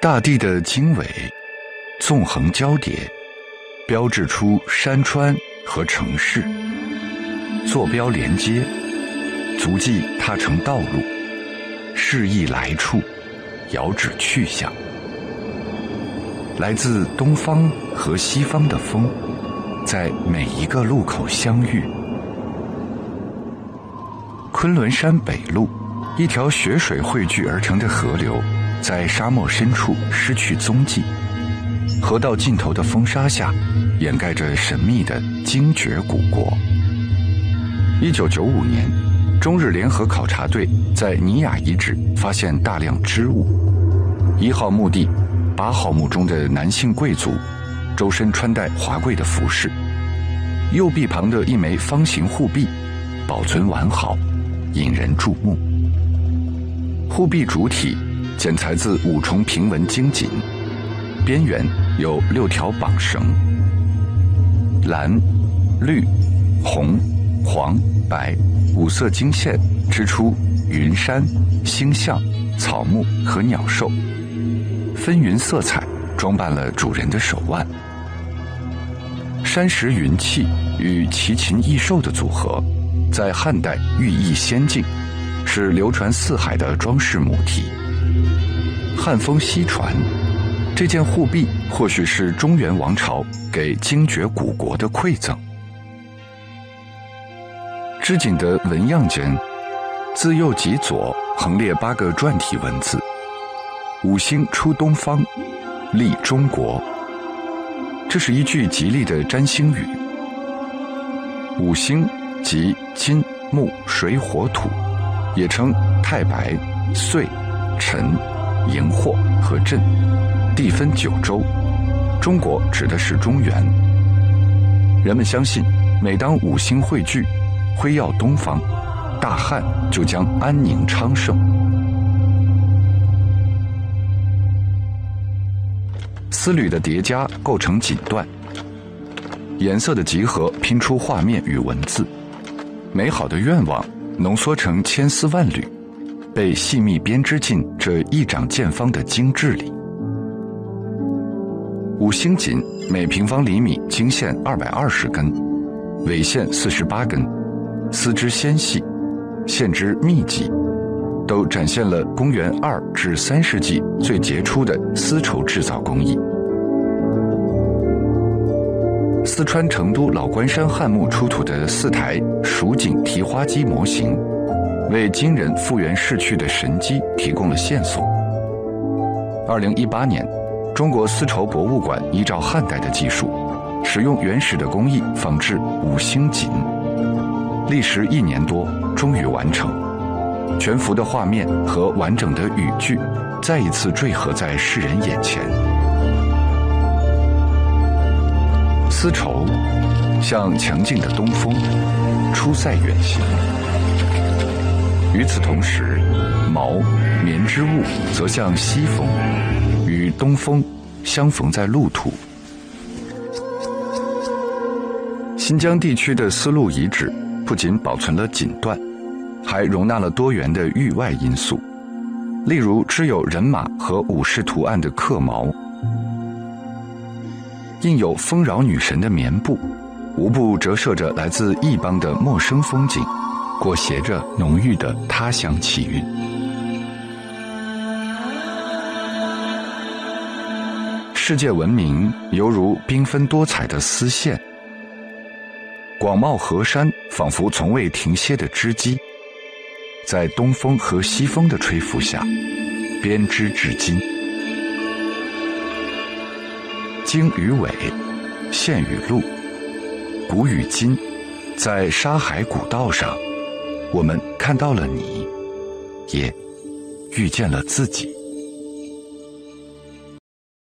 大地的经纬纵横交叠，标志出山川和城市，坐标连接，足迹踏成道路，示意来处，遥指去向。来自东方和西方的风，在每一个路口相遇。昆仑山北路，一条雪水汇聚而成的河流，在沙漠深处失去踪迹。河道尽头的风沙下，掩盖着神秘的精绝古国。一九九五年，中日联合考察队在尼雅遗址发现大量织物。一号墓地。八号墓中的男性贵族，周身穿戴华贵的服饰。右臂旁的一枚方形护臂，保存完好，引人注目。护臂主体剪裁自五重平纹精锦，边缘有六条绑绳。蓝、绿、红、黄、白五色金线织出云山、星象、草木和鸟兽。纷纭色彩装扮了主人的手腕，山石云气与奇禽异兽的组合，在汉代寓意仙境，是流传四海的装饰母题。汉风西传，这件护臂或许是中原王朝给精绝古国的馈赠。织锦的纹样间，自右及左横列八个篆体文字。五星出东方，利中国。这是一句吉利的占星语。五星即金木水火土，也称太白、岁、辰、荧惑和震。地分九州，中国指的是中原。人们相信，每当五星汇聚，辉耀东方，大汉就将安宁昌盛。丝缕的叠加构成锦缎，颜色的集合拼出画面与文字，美好的愿望浓缩成千丝万缕，被细密编织进这一掌见方的精致里。五星锦每平方厘米经线二百二十根，纬线四十八根，丝织纤细，线织密集。都展现了公元二至三世纪最杰出的丝绸制造工艺。四川成都老关山汉墓出土的四台蜀锦提花机模型，为金人复原逝去的神机提供了线索。二零一八年，中国丝绸博物馆依照汉代的技术，使用原始的工艺仿制五星锦，历时一年多，终于完成。全幅的画面和完整的语句，再一次缀合在世人眼前。丝绸像强劲的东风，出塞远行；与此同时，毛棉织物则像西风，与东风相逢在路途。新疆地区的丝路遗址不仅保存了锦缎。还容纳了多元的域外因素，例如织有人马和武士图案的克毛，印有丰饶女神的棉布，无不折射着来自异邦的陌生风景，裹挟着浓郁的他乡气韵。世界文明犹如缤纷多彩的丝线，广袤河山仿佛从未停歇的织机。在东风和西风的吹拂下，编织至今。经与纬，线与路，古与今，在沙海古道上，我们看到了你，也遇见了自己。